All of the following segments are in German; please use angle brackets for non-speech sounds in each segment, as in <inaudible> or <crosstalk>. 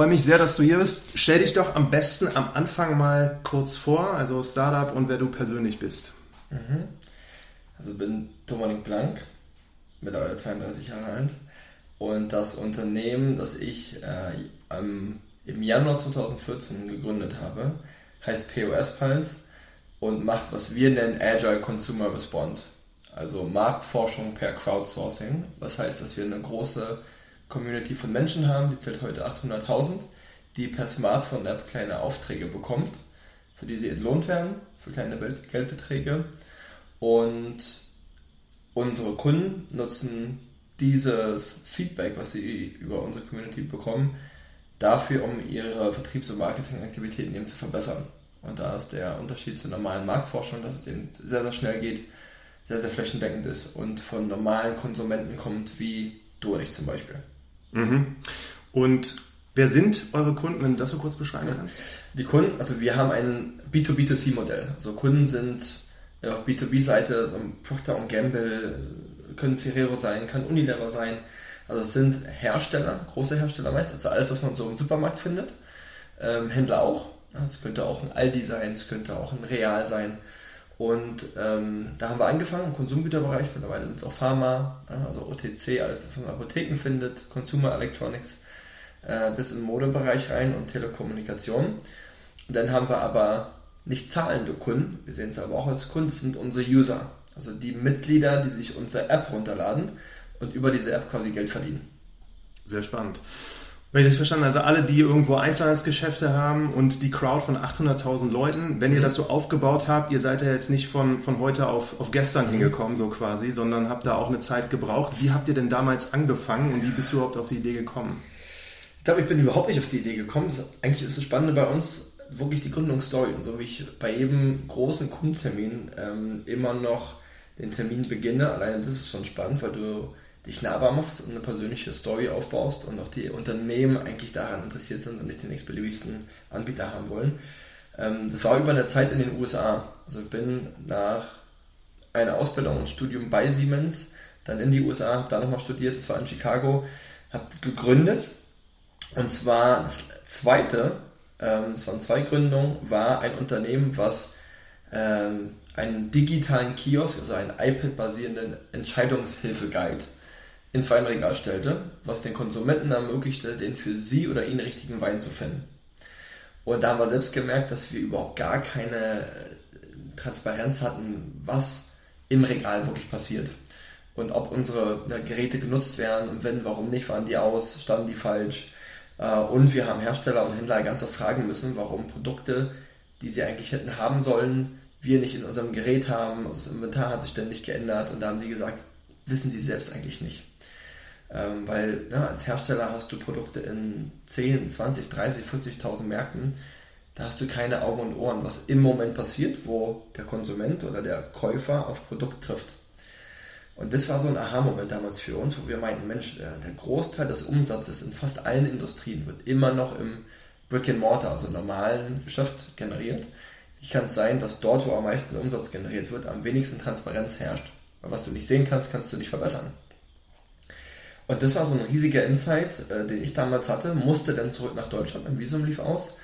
Freue mich sehr, dass du hier bist. Stell dich doch am besten am Anfang mal kurz vor, also Startup und wer du persönlich bist. Mhm. Also bin Dominik Blank, mittlerweile 32 Jahre alt. Und das Unternehmen, das ich äh, im Januar 2014 gegründet habe, heißt POS Pulse und macht, was wir nennen Agile Consumer Response. Also Marktforschung per Crowdsourcing. Was heißt, dass wir eine große Community von Menschen haben, die zählt heute 800.000, die per Smartphone-App kleine Aufträge bekommt, für die sie entlohnt werden, für kleine Geldbeträge. Und unsere Kunden nutzen dieses Feedback, was sie über unsere Community bekommen, dafür, um ihre Vertriebs- und Marketingaktivitäten eben zu verbessern. Und da ist der Unterschied zur normalen Marktforschung, dass es eben sehr, sehr schnell geht, sehr, sehr flächendeckend ist und von normalen Konsumenten kommt, wie du und ich zum Beispiel. Mhm. Und wer sind eure Kunden, wenn du das so kurz beschreiben kannst? Die Kunden, also wir haben ein B2B2C-Modell. Also Kunden sind auf B2B-Seite, so ein Procter Gamble, können Ferrero sein, kann Unilever sein. Also es sind Hersteller, große Hersteller meist, also alles, was man so im Supermarkt findet. Ähm, Händler auch. Es könnte auch ein Aldi sein, es könnte auch ein Real sein. Und ähm, da haben wir angefangen im Konsumgüterbereich. Mittlerweile sind es auch Pharma, also OTC, alles, was man in Apotheken findet, Consumer Electronics, äh, bis im Modebereich rein und Telekommunikation. Und dann haben wir aber nicht zahlende Kunden, wir sehen es aber auch als Kunden, das sind unsere User. Also die Mitglieder, die sich unsere App runterladen und über diese App quasi Geld verdienen. Sehr spannend. Wenn ich das verstanden also alle, die irgendwo Einzelhandelsgeschäfte haben und die Crowd von 800.000 Leuten, wenn ihr mhm. das so aufgebaut habt, ihr seid ja jetzt nicht von, von heute auf, auf gestern mhm. hingekommen, so quasi, sondern habt da auch eine Zeit gebraucht. Wie habt ihr denn damals angefangen und wie bist du überhaupt auf die Idee gekommen? Ich glaube, ich bin überhaupt nicht auf die Idee gekommen. Eigentlich ist das Spannende bei uns wirklich die Gründungsstory und so wie ich bei jedem großen Kundentermin ähm, immer noch den Termin beginne. Allein das ist schon spannend, weil du dich nahbar machst und eine persönliche Story aufbaust und auch die Unternehmen eigentlich daran interessiert sind und nicht den x-beliebigsten Anbieter haben wollen. Ähm, das war über eine Zeit in den USA. Also ich bin nach einer Ausbildung und Studium bei Siemens dann in die USA, habe da nochmal studiert, das war in Chicago, habe gegründet und zwar das zweite, ähm, es waren zwei Gründungen, war ein Unternehmen, was ähm, einen digitalen Kiosk, also einen iPad-basierenden Entscheidungshilfe-Guide ins Weinregal stellte, was den Konsumenten ermöglichte, den für sie oder ihn richtigen Wein zu finden. Und da haben wir selbst gemerkt, dass wir überhaupt gar keine äh, Transparenz hatten, was im Regal wirklich passiert. Und ob unsere Geräte genutzt werden und wenn, warum nicht, waren die aus, standen die falsch. Äh, und wir haben Hersteller und Händler ganz oft fragen müssen, warum Produkte, die sie eigentlich hätten haben sollen, wir nicht in unserem Gerät haben. Also das Inventar hat sich ständig geändert und da haben die gesagt, wissen sie selbst eigentlich nicht. Ähm, weil ja, als Hersteller hast du Produkte in 10, 20, 30, 40.000 Märkten. Da hast du keine Augen und Ohren, was im Moment passiert, wo der Konsument oder der Käufer auf Produkt trifft. Und das war so ein Aha-Moment damals für uns, wo wir meinten, Mensch, der, der Großteil des Umsatzes in fast allen Industrien wird immer noch im Brick and Mortar, also normalen Geschäft generiert. Wie kann es sein, dass dort, wo am meisten Umsatz generiert wird, am wenigsten Transparenz herrscht? Weil was du nicht sehen kannst, kannst du nicht verbessern. Und das war so ein riesiger Insight, äh, den ich damals hatte, musste dann zurück nach Deutschland, mein Visum lief aus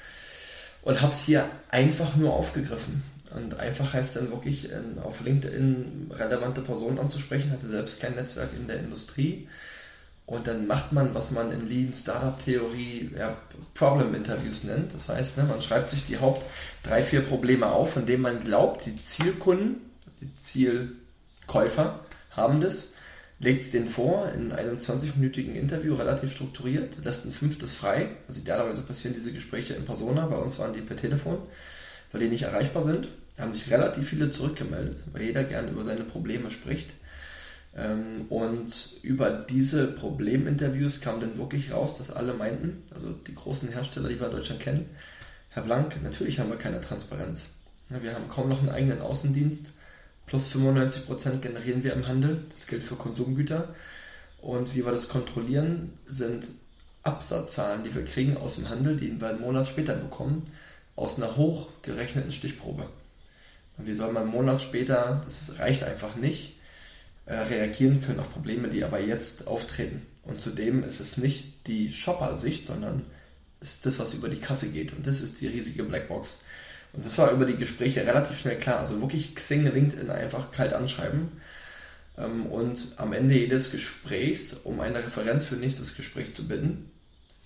und habe es hier einfach nur aufgegriffen. Und einfach heißt dann wirklich in, auf LinkedIn relevante Personen anzusprechen, hatte selbst kein Netzwerk in der Industrie. Und dann macht man, was man in Lean Startup Theorie ja, Problem Interviews nennt. Das heißt, ne, man schreibt sich die Haupt drei, vier Probleme auf, von denen man glaubt, die Zielkunden, die Zielkäufer haben das legt es den vor in einem 20-minütigen Interview, relativ strukturiert, lässt ein fünftes frei. Also idealerweise passieren diese Gespräche in Persona, bei uns waren die per Telefon, weil die nicht erreichbar sind. Da haben sich relativ viele zurückgemeldet, weil jeder gerne über seine Probleme spricht. Ähm, und über diese Probleminterviews kam dann wirklich raus, dass alle meinten, also die großen Hersteller, die wir in Deutschland kennen, Herr Blank, natürlich haben wir keine Transparenz. Wir haben kaum noch einen eigenen Außendienst. Plus 95% generieren wir im Handel. Das gilt für Konsumgüter. Und wie wir das kontrollieren, sind Absatzzahlen, die wir kriegen aus dem Handel, die wir einen Monat später bekommen, aus einer hochgerechneten Stichprobe. Und wie soll man einen Monat später, das reicht einfach nicht, äh, reagieren können auf Probleme, die aber jetzt auftreten. Und zudem ist es nicht die Shopper-Sicht, sondern ist das, was über die Kasse geht. Und das ist die riesige Blackbox. Und das war über die Gespräche relativ schnell klar. Also wirklich Xing, LinkedIn einfach kalt anschreiben. Ähm, und am Ende jedes Gesprächs, um eine Referenz für nächstes Gespräch zu bitten,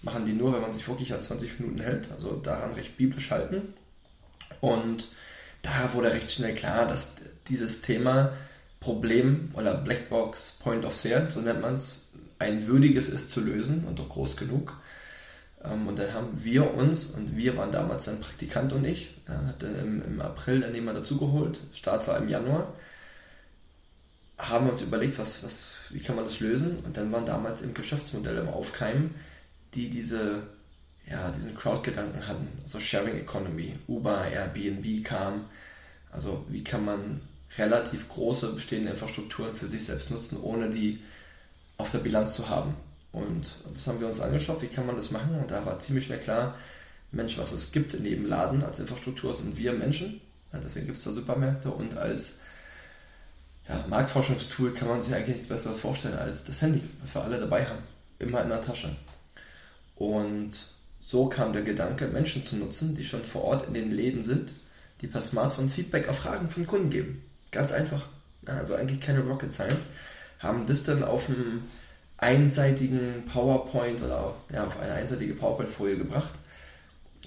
machen die nur, wenn man sich wirklich an 20 Minuten hält. Also daran recht biblisch halten. Und da wurde recht schnell klar, dass dieses Thema Problem oder Blackbox Point of Sale, so nennt man es, ein würdiges ist zu lösen und doch groß genug. Ähm, und dann haben wir uns, und wir waren damals dann Praktikant und ich, hat dann im, im April dann jemand dazugeholt, Start war im Januar, haben uns überlegt, was, was, wie kann man das lösen? Und dann waren damals im Geschäftsmodell im Aufkeimen, die diese, ja, diesen Crowd-Gedanken hatten, also Sharing Economy, Uber, Airbnb kam, also wie kann man relativ große bestehende Infrastrukturen für sich selbst nutzen, ohne die auf der Bilanz zu haben. Und das haben wir uns angeschaut, wie kann man das machen? Und da war ziemlich schnell klar, Mensch, was es gibt in jedem Laden als Infrastruktur, sind wir Menschen. Ja, deswegen gibt es da Supermärkte und als ja, Marktforschungstool kann man sich eigentlich nichts Besseres vorstellen als das Handy, was wir alle dabei haben. Immer in der Tasche. Und so kam der Gedanke, Menschen zu nutzen, die schon vor Ort in den Läden sind, die per Smartphone Feedback auf Fragen von Kunden geben. Ganz einfach. Also eigentlich keine Rocket Science. Haben das dann auf einem einseitigen PowerPoint oder ja, auf eine einseitige PowerPoint-Folie gebracht,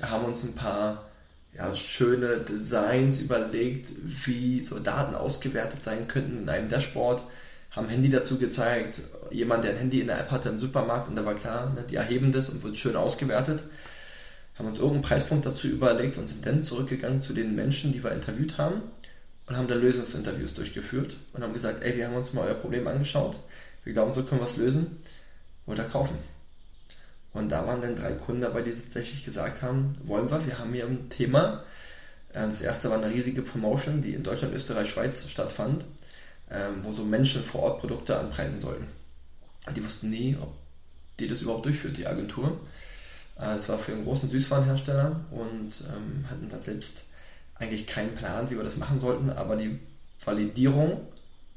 haben uns ein paar ja, schöne Designs überlegt, wie so Daten ausgewertet sein könnten in einem Dashboard, haben Handy dazu gezeigt, jemand, der ein Handy in der App hatte im Supermarkt und da war klar, ne, die erheben das und wird schön ausgewertet, haben uns irgendeinen Preispunkt dazu überlegt und sind dann zurückgegangen zu den Menschen, die wir interviewt haben und haben da Lösungsinterviews durchgeführt und haben gesagt, ey, wir haben uns mal euer Problem angeschaut, wir glauben, so können wir es lösen. Oder kaufen. Und da waren dann drei Kunden dabei, die tatsächlich gesagt haben, wollen wir, wir haben hier ein Thema. Ähm, das erste war eine riesige Promotion, die in Deutschland, Österreich, Schweiz stattfand, ähm, wo so Menschen vor Ort Produkte anpreisen sollten. Die wussten nie, ob die das überhaupt durchführt, die Agentur. Äh, das war für einen großen Süßwarenhersteller und ähm, hatten da selbst eigentlich keinen Plan, wie wir das machen sollten, aber die Validierung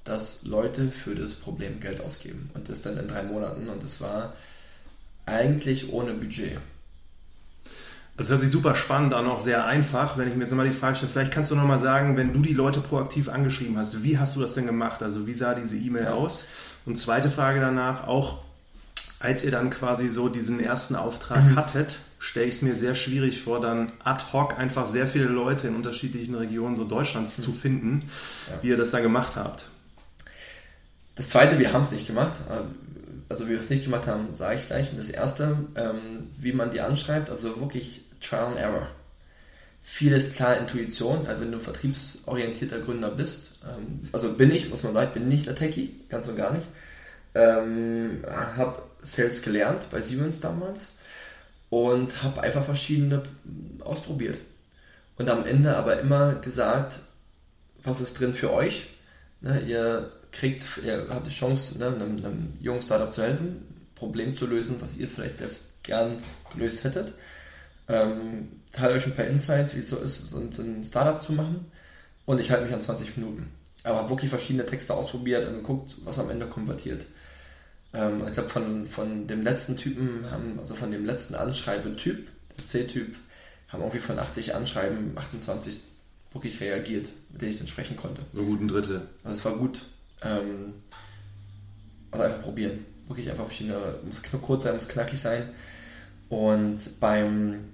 dass Leute für das Problem Geld ausgeben. Und das dann in drei Monaten. Und das war eigentlich ohne Budget. Das hört sich super spannend an, auch sehr einfach. Wenn ich mir jetzt mal die Frage stelle, vielleicht kannst du noch mal sagen, wenn du die Leute proaktiv angeschrieben hast, wie hast du das denn gemacht? Also wie sah diese E-Mail ja. aus? Und zweite Frage danach, auch als ihr dann quasi so diesen ersten Auftrag mhm. hattet, stelle ich es mir sehr schwierig vor, dann ad hoc einfach sehr viele Leute in unterschiedlichen Regionen so Deutschlands mhm. zu finden, ja. wie ihr das dann gemacht habt. Das zweite, wir haben es nicht gemacht. Äh, also, wie wir es nicht gemacht haben, sage ich gleich. Und das erste, ähm, wie man die anschreibt, also wirklich Trial and Error. Vieles klar Intuition, also wenn du vertriebsorientierter Gründer bist. Ähm, also bin ich, muss man sagen, bin nicht der Techie, ganz und gar nicht. Ähm, habe Sales gelernt bei Siemens damals und habe einfach verschiedene ausprobiert. Und am Ende aber immer gesagt, was ist drin für euch? Ne, ihr kriegt, ihr habt die Chance, ne, einem, einem jungen Startup zu helfen, Problem zu lösen, was ihr vielleicht selbst gern gelöst hättet. Ähm, teile euch ein paar Insights, wie es so ist, so ein Startup zu machen. Und ich halte mich an 20 Minuten. Aber habe wirklich verschiedene Texte ausprobiert und geguckt, was am Ende konvertiert. Ähm, ich glaube, von, von dem letzten Typen, haben, also von dem letzten Anschreibetyp, der C-Typ, haben irgendwie von 80 Anschreiben 28 wirklich reagiert, mit denen ich dann sprechen konnte. So gut ein Drittel. Also es war gut. Ähm, also einfach probieren. Wirklich einfach verschiedene, muss kurz sein, muss knackig sein. Und beim,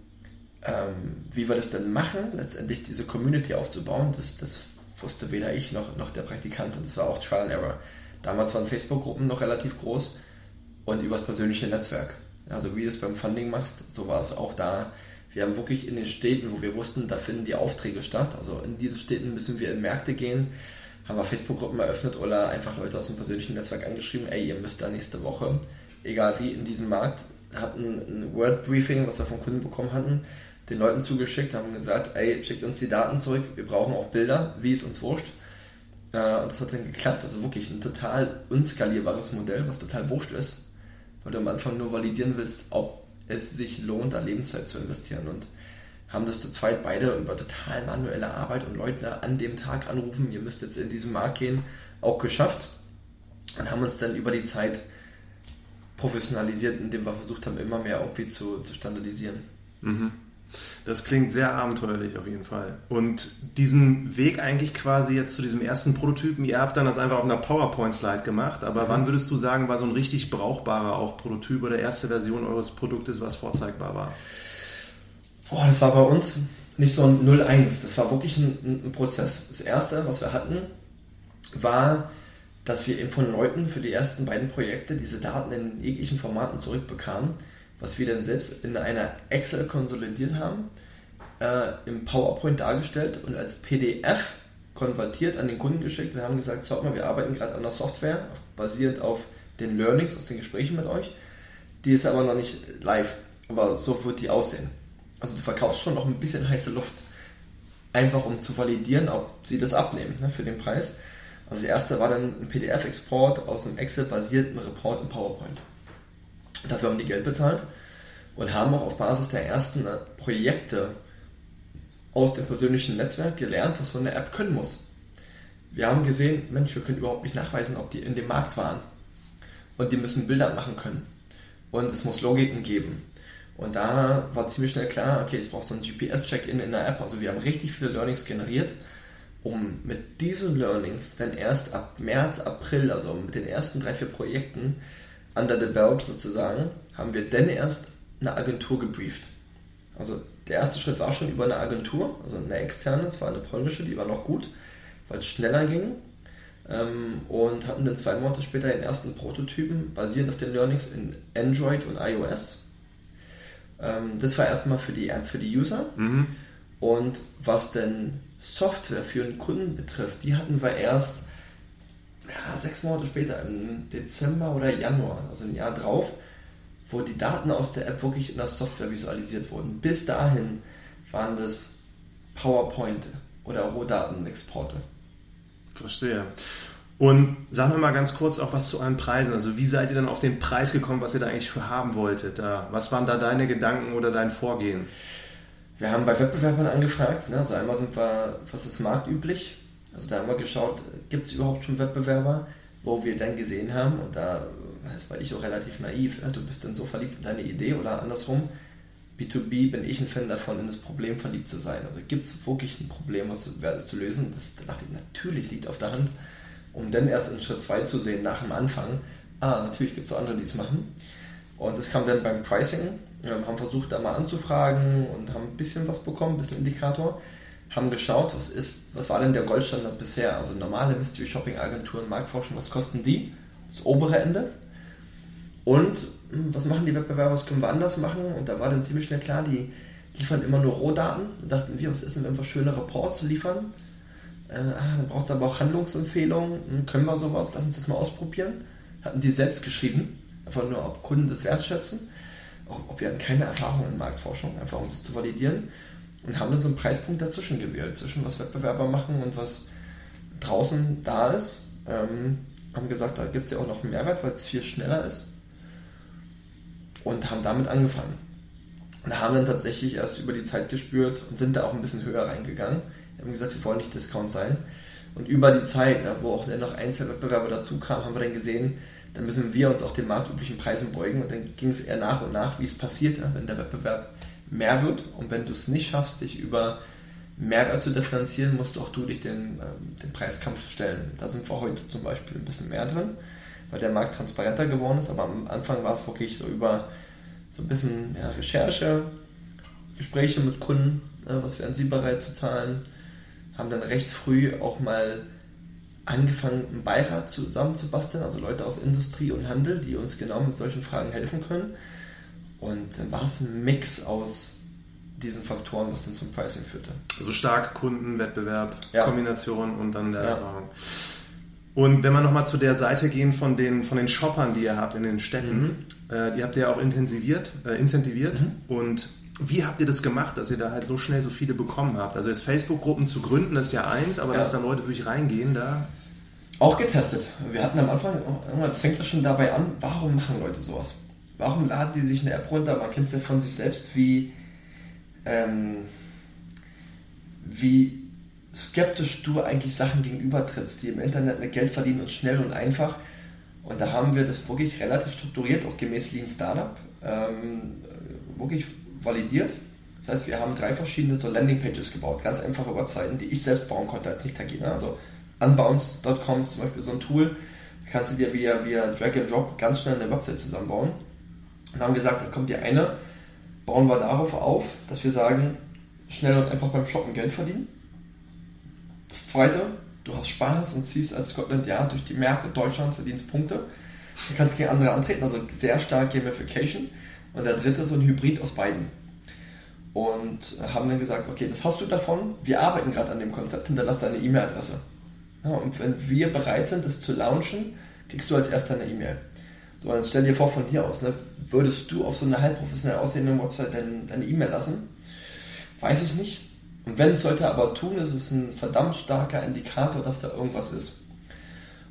ähm, wie wir das denn machen, letztendlich diese Community aufzubauen, das, das wusste weder ich noch, noch der Praktikant. Und das war auch Trial and Error. Damals waren Facebook-Gruppen noch relativ groß und übers persönliche Netzwerk. Also wie du es beim Funding machst, so war es auch da. Wir haben wirklich in den Städten, wo wir wussten, da finden die Aufträge statt. Also in diesen Städten müssen wir in Märkte gehen haben wir Facebook-Gruppen eröffnet oder einfach Leute aus dem persönlichen Netzwerk angeschrieben, ey, ihr müsst da nächste Woche, egal wie, in diesem Markt, hatten ein Word-Briefing, was wir von Kunden bekommen hatten, den Leuten zugeschickt, haben gesagt, ey, schickt uns die Daten zurück, wir brauchen auch Bilder, wie es uns wurscht. Äh, und das hat dann geklappt, also wirklich ein total unskalierbares Modell, was total wurscht ist, weil du am Anfang nur validieren willst, ob es sich lohnt, da Lebenszeit zu investieren. Und haben das zu zweit beide über total manuelle Arbeit und Leute an dem Tag anrufen, ihr müsst jetzt in diesen Markt gehen, auch geschafft. Und haben uns dann über die Zeit professionalisiert, indem wir versucht haben, immer mehr irgendwie zu, zu standardisieren. Mhm. Das klingt sehr abenteuerlich auf jeden Fall. Und diesen Weg eigentlich quasi jetzt zu diesem ersten Prototypen, ihr habt dann das einfach auf einer PowerPoint-Slide gemacht, aber mhm. wann würdest du sagen, war so ein richtig brauchbarer auch Prototyp oder erste Version eures Produktes, was vorzeigbar war? Boah, das war bei uns nicht so ein 0-1, das war wirklich ein, ein Prozess. Das erste, was wir hatten, war, dass wir eben von Leuten für die ersten beiden Projekte diese Daten in jeglichen Formaten zurückbekamen was wir dann selbst in einer Excel konsolidiert haben, äh, im PowerPoint dargestellt und als PDF konvertiert an den Kunden geschickt und haben gesagt, schaut mal, wir arbeiten gerade an der Software, basierend auf den Learnings aus den Gesprächen mit euch. Die ist aber noch nicht live, aber so wird die aussehen. Also du verkaufst schon noch ein bisschen heiße Luft, einfach um zu validieren, ob sie das abnehmen ne, für den Preis. Also das erste war dann ein PDF-Export aus einem Excel-basierten Report im PowerPoint. Dafür haben die Geld bezahlt und haben auch auf Basis der ersten Projekte aus dem persönlichen Netzwerk gelernt, was so eine App können muss. Wir haben gesehen, Mensch, wir können überhaupt nicht nachweisen, ob die in dem Markt waren. Und die müssen Bilder machen können. Und es muss Logiken geben. Und da war ziemlich schnell klar, okay, es braucht so ein GPS-Check-In in der App. Also wir haben richtig viele Learnings generiert, um mit diesen Learnings dann erst ab März, April, also mit den ersten drei, vier Projekten, under the belt sozusagen, haben wir dann erst eine Agentur gebrieft. Also der erste Schritt war schon über eine Agentur, also eine externe, es war eine polnische, die war noch gut, weil es schneller ging. Ähm, und hatten dann zwei Monate später den ersten Prototypen, basierend auf den Learnings in Android und iOS. Ähm, das war erstmal für die App, für die User. Mhm. Und was denn Software für einen Kunden betrifft, die hatten wir erst ja, sechs Monate später, im Dezember oder Januar, also ein Jahr drauf, wo die Daten aus der App wirklich in der Software visualisiert wurden. Bis dahin waren das PowerPoint oder Rohdatenexporte. Verstehe. Und sagen wir mal ganz kurz auch was zu euren Preisen. Also wie seid ihr dann auf den Preis gekommen, was ihr da eigentlich für haben wolltet? Was waren da deine Gedanken oder dein Vorgehen? Wir haben bei Wettbewerbern angefragt. Ne? Also einmal sind wir, was ist marktüblich? Also da haben wir geschaut, gibt es überhaupt schon Wettbewerber, wo wir dann gesehen haben, und da das war ich auch relativ naiv, du bist dann so verliebt in deine Idee oder andersrum, B2B bin ich ein Fan davon, in das Problem verliebt zu sein. Also gibt es wirklich ein Problem, was wäre das zu lösen? Das dachte ich, natürlich liegt auf der Hand, um dann erst in Schritt 2 zu sehen, nach dem Anfang, ah, natürlich gibt es auch andere, die es machen. Und das kam dann beim Pricing. Wir haben versucht, da mal anzufragen und haben ein bisschen was bekommen, ein bisschen Indikator haben geschaut, was ist, was war denn der Goldstandard bisher? Also normale Mystery Shopping Agenturen, Marktforschung, was kosten die? Das obere Ende. Und hm, was machen die Wettbewerber, was können wir anders machen? Und da war dann ziemlich schnell klar, die liefern immer nur Rohdaten. Da dachten wir, was ist denn, wenn wir schöne Reports liefern? Äh, ah, dann braucht es aber auch Handlungsempfehlungen. Hm, können wir sowas? Lass uns das mal ausprobieren. Hatten die selbst geschrieben. Einfach nur, ob Kunden das wertschätzen. Auch, ob wir hatten keine Erfahrung in Marktforschung, einfach um das zu validieren und haben da so einen Preispunkt dazwischen gewählt, zwischen was Wettbewerber machen und was draußen da ist. Ähm, haben gesagt, da gibt es ja auch noch einen Mehrwert, weil es viel schneller ist. Und haben damit angefangen. Und haben dann tatsächlich erst über die Zeit gespürt und sind da auch ein bisschen höher reingegangen. Wir haben gesagt, wir wollen nicht Discount sein. Und über die Zeit, ja, wo auch dann noch Einzelwettbewerber dazu kamen, haben wir dann gesehen, dann müssen wir uns auch den marktüblichen Preisen beugen. Und dann ging es eher nach und nach, wie es passiert, ja, wenn der Wettbewerb mehr wird. Und wenn du es nicht schaffst, dich über Mehrwert zu differenzieren, musst auch du dich den, ähm, den Preiskampf stellen. Da sind wir heute zum Beispiel ein bisschen mehr drin, weil der Markt transparenter geworden ist. Aber am Anfang war es wirklich so über so ein bisschen ja, Recherche, Gespräche mit Kunden, äh, was wären sie bereit zu zahlen, haben dann recht früh auch mal angefangen, einen Beirat zusammenzubasteln, also Leute aus Industrie und Handel, die uns genau mit solchen Fragen helfen können. Und dann war es ein Mix aus diesen Faktoren, was dann zum Pricing führte. Also stark Kundenwettbewerb, Ja. Kombination und dann der Ja. Erfahrung. Und wenn wir nochmal zu der Seite gehen von den, von den Shoppern, die ihr habt in den Städten, äh, die habt ihr auch intensiviert, äh, incentiviert. Und wie habt ihr das gemacht, dass ihr da halt so schnell so viele bekommen habt? Also jetzt Facebook-Gruppen zu gründen, das ist ja eins, aber Ja. dass dann Leute wirklich reingehen, da Auch getestet. Wir hatten am Anfang, das fängt ja schon dabei an, warum machen Leute sowas? Warum laden die sich eine App runter? Man kennt es ja von sich selbst, wie, ähm, wie skeptisch du eigentlich Sachen gegenübertrittst, die im Internet mit Geld verdienen und schnell und einfach. Und da haben wir das wirklich relativ strukturiert, auch gemäß Lean Startup, ähm, wirklich validiert. Das heißt, wir haben drei verschiedene so Landingpages gebaut, ganz einfache Webseiten, die ich selbst bauen konnte als Nicht-Taginer. Also Unbounce.com ist zum Beispiel so ein Tool, da kannst du dir via, via Drag and Drop ganz schnell eine Website zusammenbauen. Und haben gesagt, da kommt die eine, bauen wir darauf auf, dass wir sagen, schnell und einfach beim Shoppen Geld verdienen. Das zweite, du hast Spaß und ziehst als Scotland Yard durch die Märkte Deutschland, verdienst Punkte. Du kannst gegen andere antreten, also sehr stark Gamification. Und der dritte so ein Hybrid aus beiden. Und haben dann gesagt, okay, das hast du davon, wir arbeiten gerade an dem Konzept, hinterlass deine E-Mail-Adresse. Ja, und wenn wir bereit sind, das zu launchen, kriegst du als erster eine E-Mail. So, jetzt stell dir vor von dir aus, ne, würdest du auf so einer halb professionell aussehenden Website dein- deine E-Mail lassen? Weiß ich nicht. Und wenn es sollte aber tun, ist es ein verdammt starker Indikator, dass da irgendwas ist.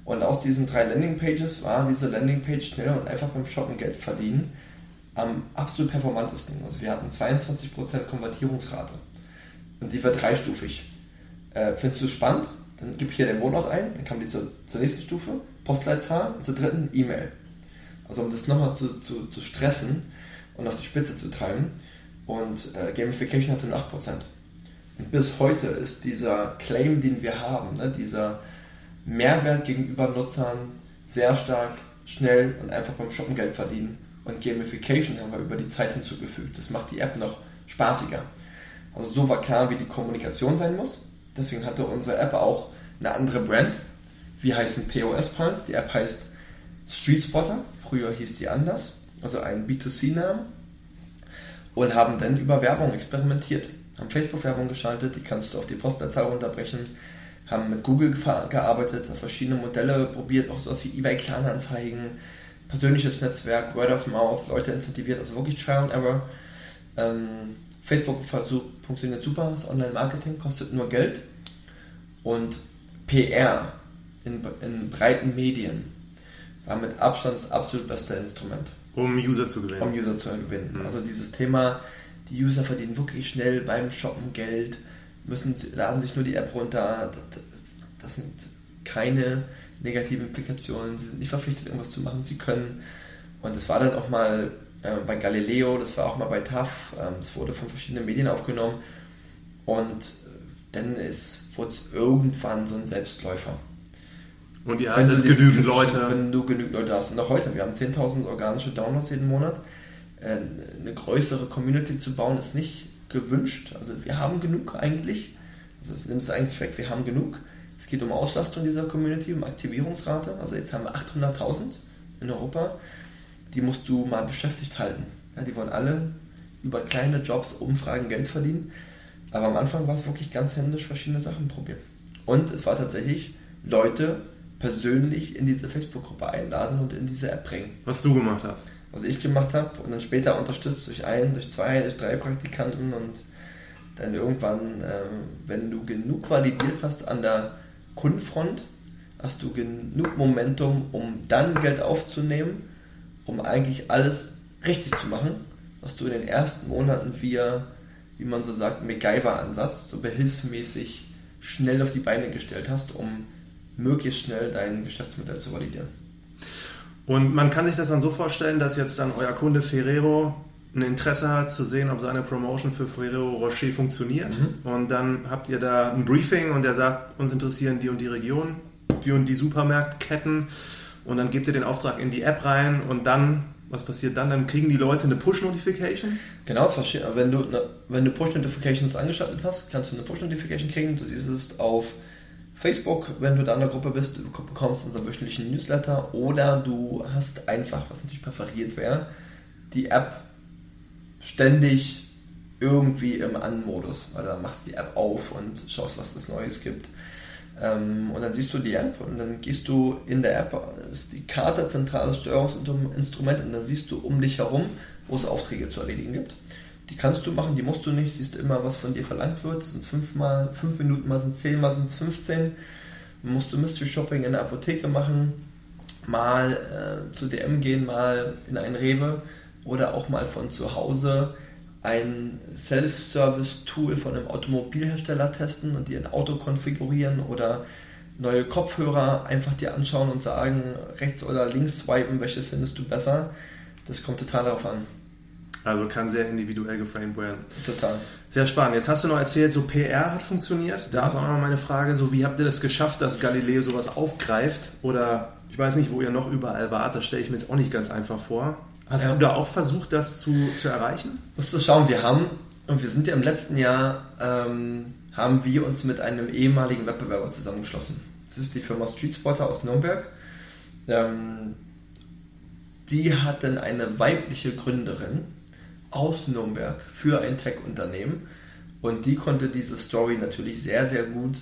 Und aus diesen drei Landingpages war diese Landingpage schneller und einfach beim Shoppen Geld verdienen am absolut performantesten. Also wir hatten 22% Konvertierungsrate. Und die war dreistufig. Äh, findest du es spannend? Dann gib hier den Wohnort ein, dann kam die zur, zur nächsten Stufe, Postleitzahl und zur dritten E-Mail. Also um das nochmal zu, zu, zu stressen und auf die Spitze zu treiben. Und äh, Gamification hatte nur 8%. Und bis heute ist dieser Claim, den wir haben, ne, dieser Mehrwert gegenüber Nutzern sehr stark, schnell und einfach beim Shoppen Geld verdienen. Und Gamification haben wir über die Zeit hinzugefügt. Das macht die App noch spaßiger. Also so war klar, wie die Kommunikation sein muss. Deswegen hatte unsere App auch eine andere Brand. Wir heißen POS Points. Die App heißt Street Spotter. Früher hieß die anders. Also ein B2C-Namen. Und haben dann über Werbung experimentiert. Haben Facebook-Werbung geschaltet. Die kannst du auf die Postleitzahl runterbrechen. Haben mit Google gearbeitet, verschiedene Modelle probiert. Auch sowas wie eBay Kleinanzeigen. Persönliches Netzwerk, Word of Mouth, Leute incentiviert. Also wirklich Trial and Error. Ähm, Facebook funktioniert super, das Online-Marketing kostet nur Geld und PR in, in breiten Medien war mit Abstand das absolut beste Instrument, um User zu gewinnen. um User zu gewinnen. Mhm. Also dieses Thema, die User verdienen wirklich schnell beim Shoppen Geld, müssen, laden sich nur die App runter, das, das sind keine negativen Implikationen, sie sind nicht verpflichtet, irgendwas zu machen, sie können. Und das war dann auch mal äh, bei Galileo, das war auch mal bei TAF, ähm, es wurde von verschiedenen Medien aufgenommen und dann wurde es irgendwann so ein Selbstläufer. Und ihr du hattet genügend Leute. Wenn du genügend Leute hast. Und auch heute, wir haben 10.000 organische Downloads jeden Monat. Äh, Eine größere Community zu bauen ist nicht gewünscht. Also wir haben genug eigentlich. Also es nimmt es eigentlich weg, wir haben genug. Es geht um Auslastung dieser Community, um Aktivierungsrate. Also jetzt haben wir 800.000 in Europa. Die musst du mal beschäftigt halten. Ja, die wollen alle über kleine Jobs, Umfragen Geld verdienen. Aber am Anfang war es wirklich ganz händisch verschiedene Sachen probieren. Und es war tatsächlich Leute persönlich in diese Facebook-Gruppe einladen und in diese App bringen. Was du gemacht hast. Was ich gemacht habe und dann später unterstützt durch ein, durch zwei, durch drei Praktikanten und dann irgendwann, äh, wenn du genug validiert hast an der Kundenfront, hast du genug Momentum, um dann Geld aufzunehmen, um eigentlich alles richtig zu machen, was du in den ersten Monaten via, wie man so sagt, MacGyver-Ansatz, so behilfsmäßig schnell auf die Beine gestellt hast, um möglichst schnell dein Geschäftsmodell zu validieren. Und man kann sich das dann so vorstellen, dass jetzt dann euer Kunde Ferrero ein Interesse hat zu sehen, ob seine Promotion für Ferrero Rocher funktioniert. Und dann habt ihr da ein Briefing und der sagt, uns interessieren die und die Region, die und die Supermarktketten. Und dann gebt ihr den Auftrag in die App rein und dann, was passiert dann? Dann kriegen die Leute eine Push-Notification. Genau, das Wenn du, wenn du Push-Notifications angeschaltet hast, kannst du eine Push-Notification kriegen. Du siehst es auf Facebook, wenn du da in der Gruppe bist, du bekommst unseren wöchentlichen Newsletter oder du hast einfach, was natürlich präferiert wäre, die App ständig irgendwie im An-Modus, weil da machst du die App auf und schaust, was es Neues gibt. Ähm, und dann siehst du die App und dann gehst du in der App, ist die Karte zentrales Steuerungsinstrument und dann siehst du um dich herum, wo es Aufträge zu erledigen gibt. Die kannst du machen, die musst du nicht, siehst immer, was von dir verlangt wird. Sind es fünfmal, fünf Minuten, mal sind zehn, mal sind es 15. Dann musst du Mystery Shopping in der Apotheke machen, mal äh, zu DM gehen, mal in ein Rewe oder auch mal von zu Hause ein Self-Service-Tool von einem Automobilhersteller testen und dir ein Auto konfigurieren oder neue Kopfhörer einfach dir anschauen und sagen, rechts oder links swipen, welche findest du besser. Das kommt total darauf an. Also kann sehr individuell geframed werden. Total. Sehr spannend. Jetzt hast du noch erzählt, so PR hat funktioniert. Da ist auch noch meine Frage, so wie habt ihr das geschafft, dass Galileo sowas aufgreift? Oder ich weiß nicht, wo ihr noch überall wart, das stelle ich mir jetzt auch nicht ganz einfach vor. Hast ja. du da auch versucht, das zu, zu erreichen? Musst du schauen, wir haben, und wir sind ja im letzten Jahr, ähm, haben wir uns mit einem ehemaligen Wettbewerber zusammengeschlossen. Das ist die Firma Streetspotter aus Nürnberg. Ähm, die hatten eine weibliche Gründerin aus Nürnberg für ein Tech-Unternehmen und die konnte diese Story natürlich sehr, sehr gut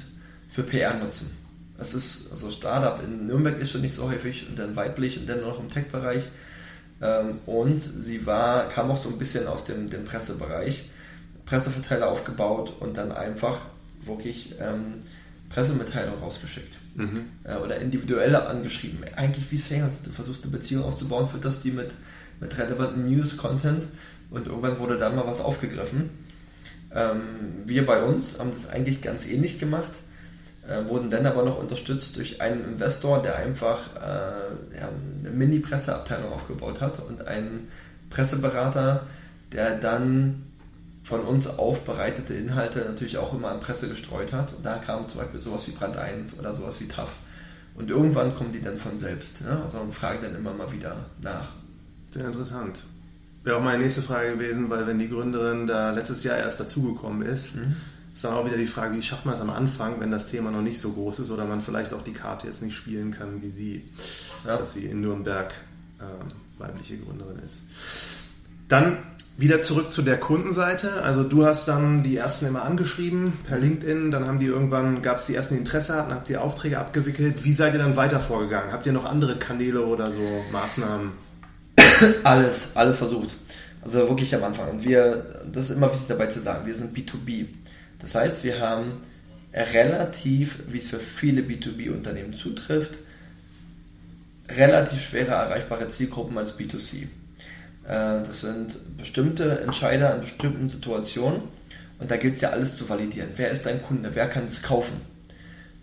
für PR nutzen. Das ist, also Startup in Nürnberg ist schon nicht so häufig und dann weiblich und dann noch im Tech-Bereich. Ähm, und sie war, kam auch so ein bisschen aus dem, dem Pressebereich, Presseverteiler aufgebaut und dann einfach wirklich ähm, Pressemitteilung rausgeschickt. Mhm. Äh, oder individuelle angeschrieben. Eigentlich wie Sales. Du versuchst eine Beziehung aufzubauen, fütterst die mit, mit relevanten News-Content und irgendwann wurde dann mal was aufgegriffen. Ähm, wir bei uns haben das eigentlich ganz ähnlich gemacht wurden dann aber noch unterstützt durch einen Investor, der einfach äh, eine Mini-Presseabteilung aufgebaut hat und einen Presseberater, der dann von uns aufbereitete Inhalte natürlich auch immer an Presse gestreut hat. Und da kam zum Beispiel sowas wie Brand 1 oder sowas wie TAF. Und irgendwann kommen die dann von selbst. Ne? Also und fragen dann immer mal wieder nach. Sehr interessant. Wäre auch meine nächste Frage gewesen, weil wenn die Gründerin da letztes Jahr erst dazugekommen ist, mhm ist dann auch wieder die Frage, wie schafft man es am Anfang, wenn das Thema noch nicht so groß ist oder man vielleicht auch die Karte jetzt nicht spielen kann, wie sie, ja. dass sie in Nürnberg äh, weibliche Gründerin ist. Dann wieder zurück zu der Kundenseite. Also du hast dann die ersten immer angeschrieben per LinkedIn, dann haben die irgendwann, gab es die ersten, die Interesse hatten, habt ihr Aufträge abgewickelt. Wie seid ihr dann weiter vorgegangen? Habt ihr noch andere Kanäle oder so Maßnahmen? <coughs> Alles, alles versucht. Also wirklich am Anfang. Und wir, das ist immer wichtig dabei zu sagen, wir sind B2B. Das heißt, wir haben relativ, wie es für viele B2B-Unternehmen zutrifft, relativ schwerer erreichbare Zielgruppen als B2C. Äh, das sind bestimmte Entscheider in bestimmten Situationen und da gilt es ja alles zu validieren. Wer ist dein Kunde? Wer kann das kaufen?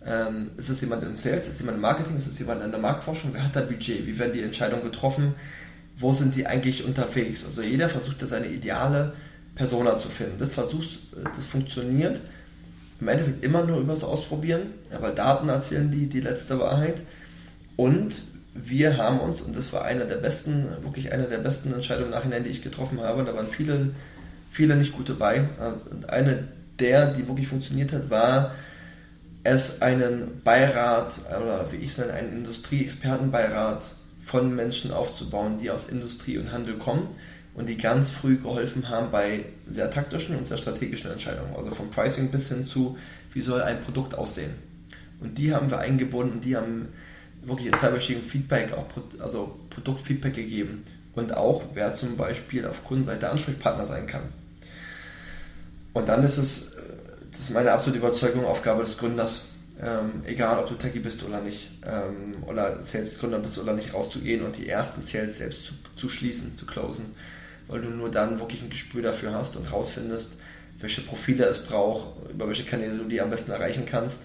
Ähm, ist es jemand im Sales? Ist es jemand im Marketing? Ist es jemand in der Marktforschung? Wer hat da Budget? Wie werden die Entscheidungen getroffen? Wo sind die eigentlich unterwegs? Also jeder versucht da seine ideale Persona zu finden. Das versuchst, das funktioniert im Endeffekt immer nur übers Ausprobieren, ja, weil Daten erzählen die, die letzte Wahrheit. Und wir haben uns, und das war einer der besten, wirklich einer der besten Entscheidungen im Nachhinein, die ich getroffen habe, da waren viele, viele nicht gute bei. Und eine der, die wirklich funktioniert hat, war es einen Beirat, oder wie ich es nenne, einen Industrieexpertenbeirat von Menschen aufzubauen, die aus Industrie und Handel kommen und die ganz früh geholfen haben bei sehr taktischen und sehr strategischen Entscheidungen. Also vom Pricing bis hin zu, wie soll ein Produkt aussehen. Und die haben wir eingebunden, die haben wirklich in zweiwöchigem Feedback, auch also Produktfeedback gegeben. Und auch, wer zum Beispiel auf Kundenseite Ansprechpartner sein kann. Und dann ist es, das ist meine absolute Überzeugung, Aufgabe des Gründers, ähm, egal ob du Techie bist oder nicht, ähm, oder Sales-Gründer bist oder nicht, rauszugehen und die ersten Sales selbst zu, zu schließen, zu closen weil du nur dann wirklich ein Gespür dafür hast und rausfindest, welche Profile es braucht, über welche Kanäle du die am besten erreichen kannst.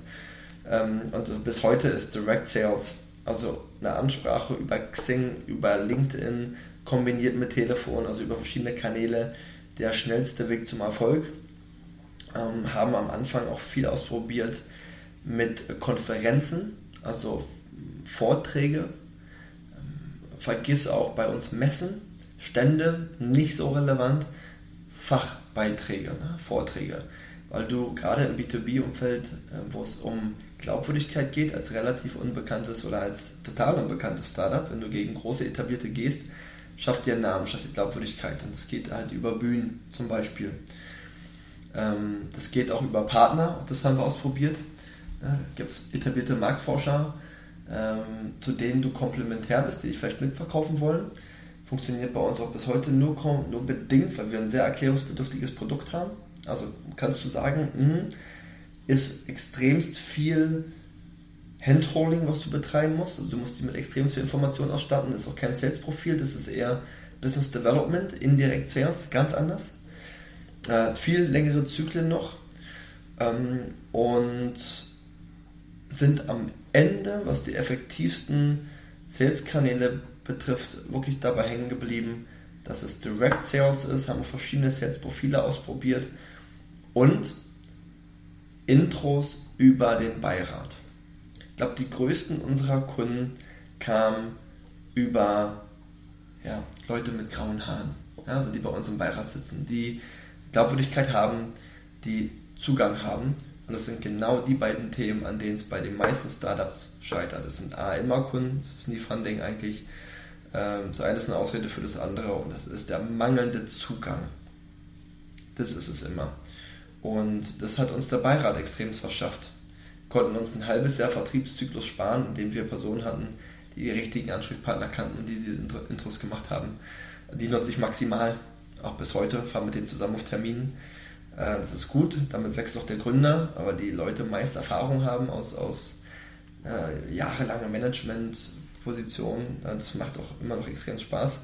Ähm, und bis heute ist Direct Sales, also eine Ansprache über Xing, über LinkedIn, kombiniert mit Telefon, also über verschiedene Kanäle, der schnellste Weg zum Erfolg. Ähm, haben am Anfang auch viel ausprobiert mit Konferenzen, also Vorträge. Ähm, vergiss auch bei uns Messen, Stände nicht so relevant, Fachbeiträge, ne, Vorträge. Weil du gerade im B2B-Umfeld, äh, wo es um Glaubwürdigkeit geht, als relativ unbekanntes oder als total unbekanntes Startup, wenn du gegen große etablierte gehst, schafft dir einen Namen, schafft dir Glaubwürdigkeit. Und es geht halt über Bühnen zum Beispiel. Ähm, das geht auch über Partner, das haben wir ausprobiert. Da gibt es etablierte Marktforscher, ähm, zu denen du komplementär bist, die dich vielleicht mitverkaufen wollen. Funktioniert bei uns auch bis heute nur, nur bedingt, weil wir ein sehr erklärungsbedürftiges Produkt haben. Also kannst du sagen, mh, ist extremst viel Handholding, was du betreiben musst. Also du musst die mit extremst viel Informationen ausstatten. Das ist auch kein Sales-Profil, das ist eher Business Development, Indirect Sales, ganz anders. Äh, viel längere Zyklen noch. Ähm, und sind am Ende, was die effektivsten Sales-Kanäle betrifft, wirklich dabei hängen geblieben, dass es Direct Sales ist, haben verschiedene Sales-Profile ausprobiert und Intros über den Beirat. Ich glaube, die größten unserer Kunden kamen über ja, Leute mit grauen Haaren, ja, also die bei uns im Beirat sitzen, die Glaubwürdigkeit haben, die Zugang haben. Und das sind genau die beiden Themen, an denen es bei den meisten Startups scheitert. Das sind A, immer Kunden, das ist nie Funding eigentlich. Ähm, das eine ist eine Ausrede für das andere und das ist der mangelnde Zugang. Das ist es immer. Und das hat uns der Beirat extrem verschafft. Wir konnten uns ein halbes Jahr Vertriebszyklus sparen, indem wir Personen hatten, die die richtigen Ansprechpartner kannten und die diese Intros gemacht haben. Die nutze ich maximal, auch bis heute, fahre mit denen zusammen auf Terminen. Äh, das ist gut, damit wächst auch der Gründer, aber die Leute meist Erfahrung haben aus, aus äh, jahrelanger Managementposition. Das macht auch immer noch extrem Spaß.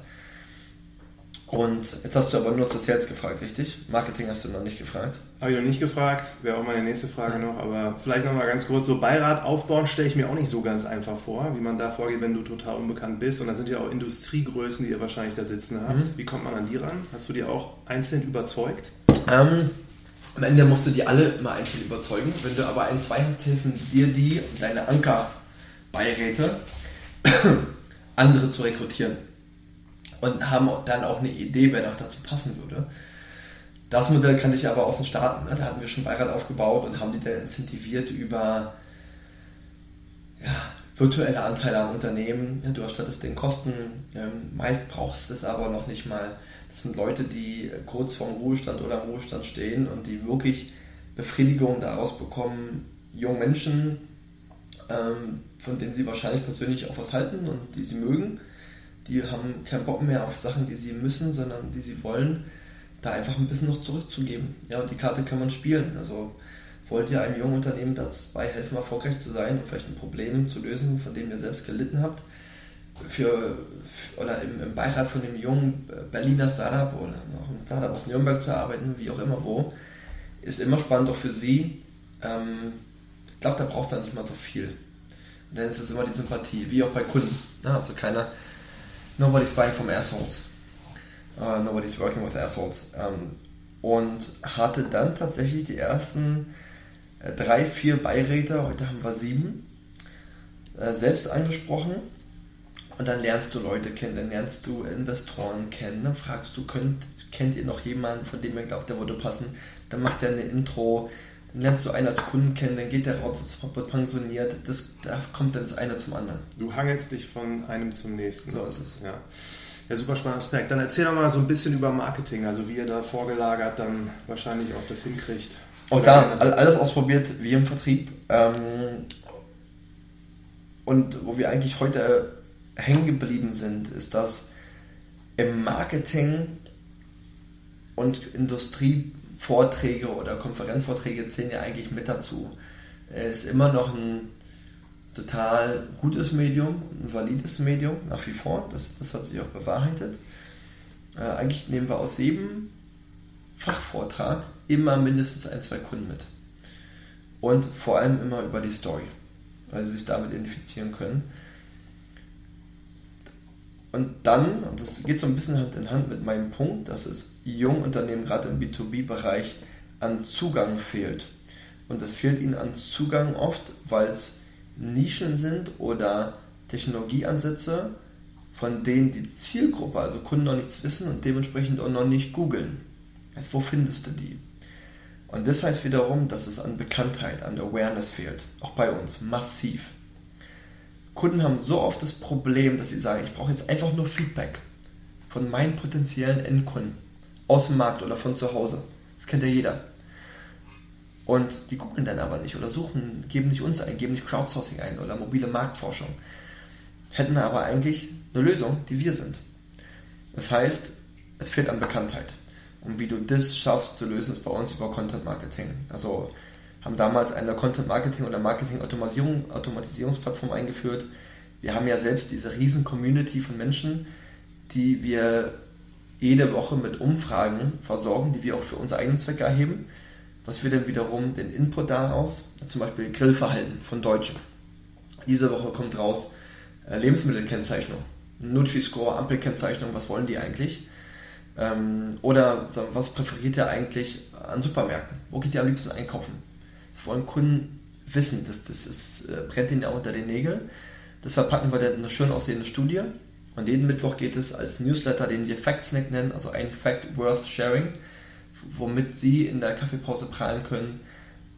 Und jetzt hast du aber nur zu Sales gefragt, richtig? Marketing hast du noch nicht gefragt. Habe ich noch nicht gefragt, wäre auch meine nächste Frage noch, aber vielleicht noch mal ganz kurz, so Beirat aufbauen stelle ich mir auch nicht so ganz einfach vor, wie man da vorgeht, wenn du total unbekannt bist und da sind ja auch Industriegrößen, die ihr wahrscheinlich da sitzen habt. Mhm. Wie kommt man an die ran? Hast du die auch einzeln überzeugt? Ähm, am Ende musst du die alle immer einzeln überzeugen. Wenn du aber ein, zwei hast, helfen dir die, also deine Ankerbeiräte, <coughs> andere zu rekrutieren und haben dann auch eine Idee, wer noch dazu passen würde. Das Modell kann ich aber aus den Staaten. Ne? Da hatten wir schon Beirat aufgebaut und haben die dann incentiviert über ja, virtuelle Anteile am Unternehmen. Ja, du erstattest den Kosten. Ähm, meist brauchst du es aber noch nicht mal. Das sind Leute, die kurz vorm Ruhestand oder im Ruhestand stehen und die wirklich Befriedigung daraus bekommen, jungen Menschen, ähm, von denen sie wahrscheinlich persönlich auch was halten und die sie mögen die haben keinen Bock mehr auf Sachen, die sie müssen, sondern die sie wollen, da einfach ein bisschen noch zurückzugeben. Ja, und die Karte kann man spielen. Also wollt ihr einem jungen Unternehmen dabei helfen, erfolgreich zu sein und vielleicht ein Problem zu lösen, von dem ihr selbst gelitten habt, für, oder im, im Beirat von dem jungen Berliner Startup oder noch ein Startup aus Nürnberg zu arbeiten, wie auch immer wo, ist immer spannend auch für sie. Ähm, ich glaube, da brauchst du dann nicht mal so viel. Dann ist es immer die Sympathie, wie auch bei Kunden. Ja, also keiner Nobody's buying from assholes. Uh, nobody's working with assholes. Um, und hatte dann tatsächlich die ersten äh, drei, vier Beiräte, heute haben wir sieben, äh, selbst angesprochen. Und dann lernst du Leute kennen, dann lernst du Investoren kennen, dann fragst du, könnt, kennt ihr noch jemanden, von dem ihr glaubt, der würde passen? Dann macht er eine Intro, dann lernst du einen als Kunden kennen, dann geht der raus, wird pensioniert, das, da kommt dann das eine zum anderen. Du hangelst dich von einem zum nächsten. So ist es. Ja. Ja, super spannender Aspekt. Dann erzähl doch mal so ein bisschen über Marketing, also wie ihr da vorgelagert dann wahrscheinlich auch das hinkriegt. Auch da alles ausprobiert wie im Vertrieb. Ähm, und wo wir eigentlich heute hängen geblieben sind, ist, dass im Marketing und Industrie Vorträge oder Konferenzvorträge zählen ja eigentlich mit dazu. Es ist immer noch ein total gutes Medium, ein valides Medium, nach wie vor. Das, das hat sich auch bewahrheitet. Äh, eigentlich nehmen wir aus jedem Fachvortrag immer mindestens ein, zwei Kunden mit. Und vor allem immer über die Story, weil sie sich damit identifizieren können. Und dann, und das geht so ein bisschen Hand in Hand mit meinem Punkt, dass es jungen Unternehmen gerade im B2B-Bereich an Zugang fehlt. Und das fehlt ihnen an Zugang oft, weil es Nischen sind oder Technologieansätze, von denen die Zielgruppe, also Kunden noch nichts wissen und dementsprechend auch noch nicht googeln. Also wo findest du die? Und das heißt wiederum, dass es an Bekanntheit, an Awareness fehlt. Auch bei uns, massiv. Kunden haben so oft das Problem, dass sie sagen, ich brauche jetzt einfach nur Feedback von meinen potenziellen Endkunden aus dem Markt oder von zu Hause. Das kennt ja jeder. Und die googeln dann aber nicht oder suchen, geben nicht uns ein, geben nicht Crowdsourcing ein oder mobile Marktforschung. Hätten aber eigentlich eine Lösung, die wir sind. Das heißt, es fehlt an Bekanntheit. Und wie du das schaffst zu lösen, ist bei uns über Content Marketing. Also haben damals eine Content Marketing oder Marketing Automatisierung, Automatisierungsplattform eingeführt. Wir haben ja selbst diese riesen Community von Menschen, die wir jede Woche mit Umfragen versorgen, die wir auch für unsere eigenen Zwecke erheben, was wir dann wiederum den Input daraus, zum Beispiel Grillverhalten von Deutschen. Diese Woche kommt raus äh, Lebensmittelkennzeichnung, Nutri-Score, Ampelkennzeichnung, was wollen die eigentlich? Ähm, oder was präferiert ihr eigentlich an Supermärkten? Wo geht ihr am liebsten einkaufen? Das wollen Kunden wissen, das, das ist, äh, brennt ihnen ja unter den Nägeln. Das verpacken wir dann in eine schön aussehende Studie und jeden Mittwoch geht es als Newsletter, den wir Factsnack nennen, also ein Fact worth sharing, womit Sie in der Kaffeepause prallen können,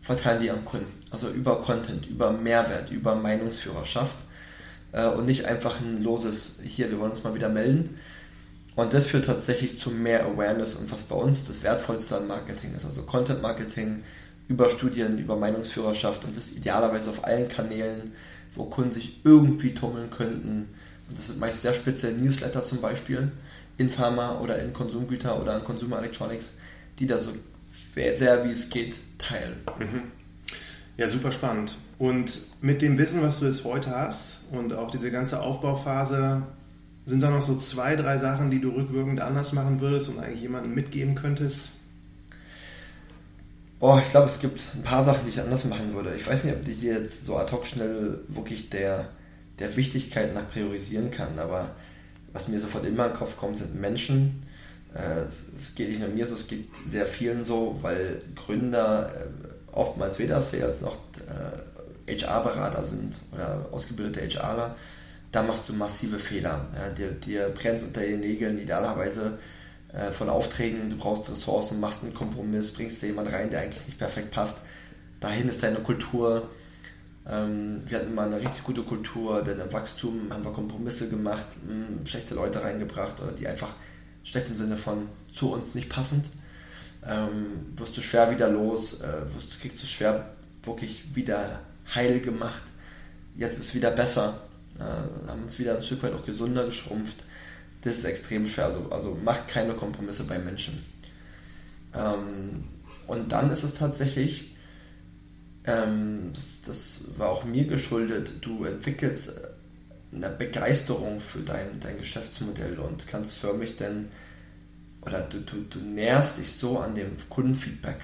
verteilen die an Kunden. Also über Content, über Mehrwert, über Meinungsführerschaft äh, und nicht einfach ein loses, hier, wir wollen uns mal wieder melden. Und das führt tatsächlich zu mehr Awareness und was bei uns das Wertvollste an Marketing ist. Also Content Marketing über Studien, über Meinungsführerschaft und das idealerweise auf allen Kanälen, wo Kunden sich irgendwie tummeln könnten und das sind meist sehr spezielle Newsletter zum Beispiel in Pharma oder in Konsumgüter oder in Consumer Electronics, die da so sehr wie es geht teilen. Mhm. Ja, super spannend. Und mit dem Wissen, was du jetzt heute hast und auch diese ganze Aufbauphase, sind da noch so zwei, drei Sachen, die du rückwirkend anders machen würdest und eigentlich jemandem mitgeben könntest? Oh, ich glaube, es gibt ein paar Sachen, die ich anders machen würde. Ich weiß nicht, ob ich jetzt so ad hoc schnell wirklich der der Wichtigkeit nach priorisieren kann. Aber was mir sofort immer in den Kopf kommt, sind Menschen. Äh, es geht nicht nur mir so, es geht sehr vielen so, weil Gründer äh, oftmals weder Sales noch HR-Berater äh, sind oder ausgebildete HRler. Da machst du massive Fehler. dir, dir brennt unter den Nägeln idealerweise von Aufträgen, du brauchst Ressourcen, machst einen Kompromiss, bringst dir jemanden rein, der eigentlich nicht perfekt passt. Dahin ist deine Kultur, ähm, wir hatten mal eine richtig gute Kultur, denn im Wachstum haben wir Kompromisse gemacht, mh, hm, schlechte Leute reingebracht oder die einfach schlecht im Sinne von zu uns nicht passend. Ähm, wirst du schwer wieder los, äh, wirst, kriegst du schwer wirklich wieder heil gemacht. Jetzt ist wieder besser, äh, haben uns wieder ein Stück weit auch gesunder geschrumpft. Das ist extrem schwer. Also, also macht keine Kompromisse bei Menschen. Ähm, und dann ist es tatsächlich ähm, das, das war auch mir geschuldet. Du entwickelst eine Begeisterung für dein, dein Geschäftsmodell und kannst förmlich dann, oder du, du, du näherst dich so an dem Kundenfeedback,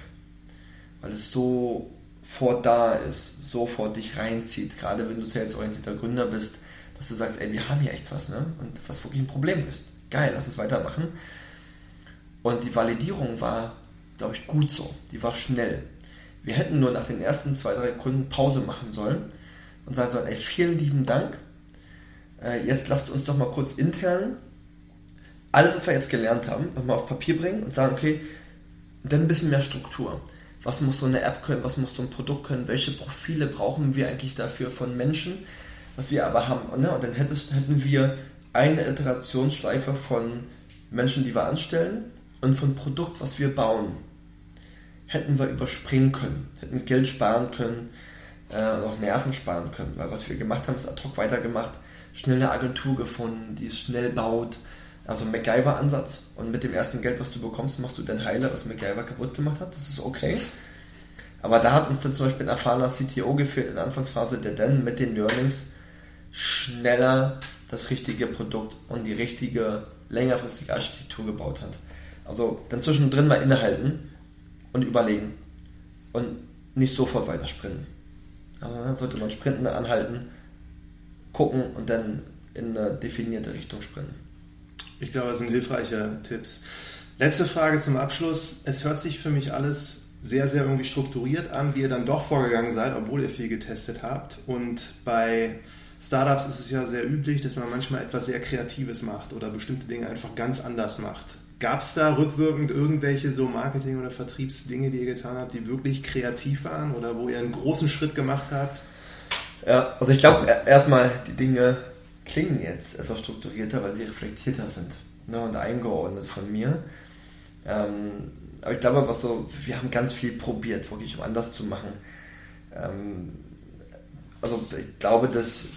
weil es so vor da ist, so vor dich reinzieht, gerade wenn du salesorientierter Gründer bist, dass du sagst, ey, wir haben hier echt was, ne? Und was wirklich ein Problem ist. Geil, lass uns weitermachen. Und die Validierung war, glaube ich, gut so. Die war schnell. Wir hätten nur nach den ersten zwei, drei Kunden Pause machen sollen und sagen sollen, ey, vielen lieben Dank. Äh, jetzt lasst uns doch mal kurz intern alles, was wir jetzt gelernt haben, nochmal auf Papier bringen und sagen, okay, dann ein bisschen mehr Struktur. Was muss so eine App können, was muss so ein Produkt können, welche Profile brauchen wir eigentlich dafür von Menschen, was wir aber haben. Und, und dann hättest, hätten wir eine Iterationsschleife von Menschen, die wir anstellen und von Produkt, was wir bauen hätten wir überspringen können, hätten Geld sparen können, äh, auch Nerven sparen können. Weil was wir gemacht haben, ist ad hoc weitergemacht, schnell eine Agentur gefunden, die es schnell baut. Also MacGyver-Ansatz. Und mit dem ersten Geld, was du bekommst, machst du den Heiler, was MacGyver kaputt gemacht hat. Das ist okay. Aber da hat uns dann zum Beispiel ein erfahrener CTO gefehlt in der Anfangsphase, der dann mit den Learnings schneller das richtige Produkt und die richtige längerfristige Architektur gebaut hat. Also dann zwischendrin mal innehalten und überlegen und nicht sofort weiter sprinten. Aber dann sollte man sprinten, anhalten, gucken und dann in eine definierte Richtung sprinten. Ich glaube, das sind hilfreiche Tipps. Letzte Frage zum Abschluss. Es hört sich für mich alles sehr, sehr irgendwie strukturiert an, wie ihr dann doch vorgegangen seid, obwohl ihr viel getestet habt. Und bei Startups ist es ja sehr üblich, dass man manchmal etwas sehr Kreatives macht oder bestimmte Dinge einfach ganz anders macht. Gab es da rückwirkend irgendwelche so Marketing- oder Vertriebsdinge, die ihr getan habt, die wirklich kreativ waren oder wo ihr einen großen Schritt gemacht habt? Ja, also ich glaube erstmal, die Dinge klingen jetzt etwas strukturierter, weil sie reflektierter sind ne, und eingeordnet von mir. Ähm, aber ich glaube, was so, wir haben ganz viel probiert, wirklich um anders zu machen. Ähm, also ich glaube, dass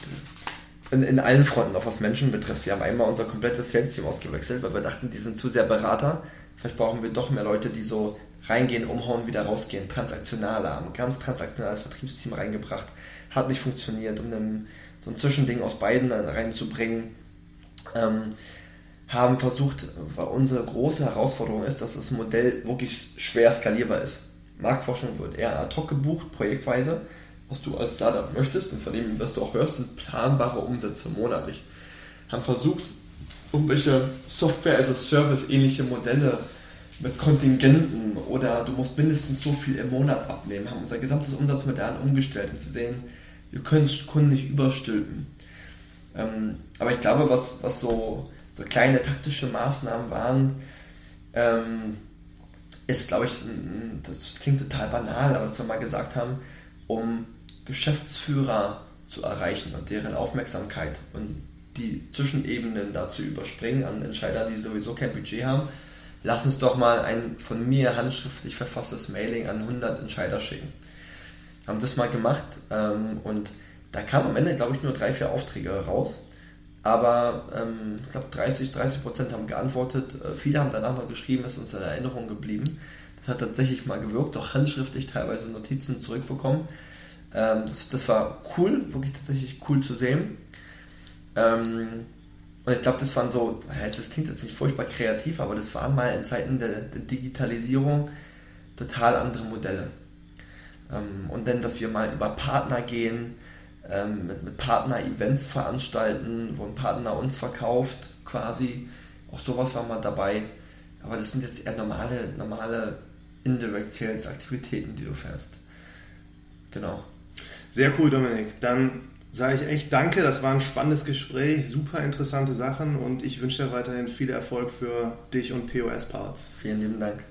in, in allen Fronten, auch was Menschen betrifft, wir haben einmal unser komplettes Sales-Team ausgewechselt, weil wir dachten, die sind zu sehr Berater. Vielleicht brauchen wir doch mehr Leute, die so reingehen, umhauen, wieder rausgehen, transaktionaler, haben ein ganz transaktionales Vertriebsteam reingebracht, hat nicht funktioniert, um einen, so ein Zwischending aus beiden reinzubringen. Ähm, haben versucht, weil unsere große Herausforderung ist, dass das Modell wirklich schwer skalierbar ist. Marktforschung wird eher ad hoc gebucht, projektweise, was du als Startup möchtest und von dem, was du auch hörst, sind planbare Umsätze monatlich. Haben versucht, irgendwelche Software as a Service ähnliche Modelle mit Kontingenten oder du musst mindestens so viel im Monat abnehmen, haben unser gesamtes Umsatzmodell umgestellt, um zu sehen, wir können Kunden nicht überstülpen. Ähm, aber ich glaube, was, was so so kleine taktische Maßnahmen waren, ähm, ist, glaube ich, das klingt total banal, aber was wir mal gesagt haben, um Geschäftsführer zu erreichen und deren Aufmerksamkeit und die Zwischenebenen dazu überspringen an Entscheider, die sowieso kein Budget haben, lass uns doch mal ein von mir handschriftlich verfasstes Mailing an 100 Entscheider schicken. Haben das mal gemacht ähm, und da kamen am Ende, glaube ich, nur drei, vier Aufträge raus. Aber ähm, ich glaube, 30, 30 Prozent haben geantwortet. Äh, viele haben danach noch geschrieben, ist uns in Erinnerung geblieben. Das hat tatsächlich mal gewirkt, auch handschriftlich teilweise Notizen zurückbekommen. Ähm, das, das war cool, wirklich tatsächlich cool zu sehen. Ähm, und ich glaube, das waren so, das klingt jetzt nicht furchtbar kreativ, aber das waren mal in Zeiten der, der Digitalisierung total andere Modelle. Ähm, und dann, dass wir mal über Partner gehen, ähm, mit, mit Partner-Events veranstalten, wo ein Partner uns verkauft, quasi. Auch sowas war mal dabei. Aber das sind jetzt eher normale, normale Indirect Sales Aktivitäten, die du fährst. Genau. Sehr cool, Dominik. Dann sage ich echt danke. Das war ein spannendes Gespräch, super interessante Sachen und ich wünsche dir weiterhin viel Erfolg für dich und POS Parts. Vielen lieben Dank.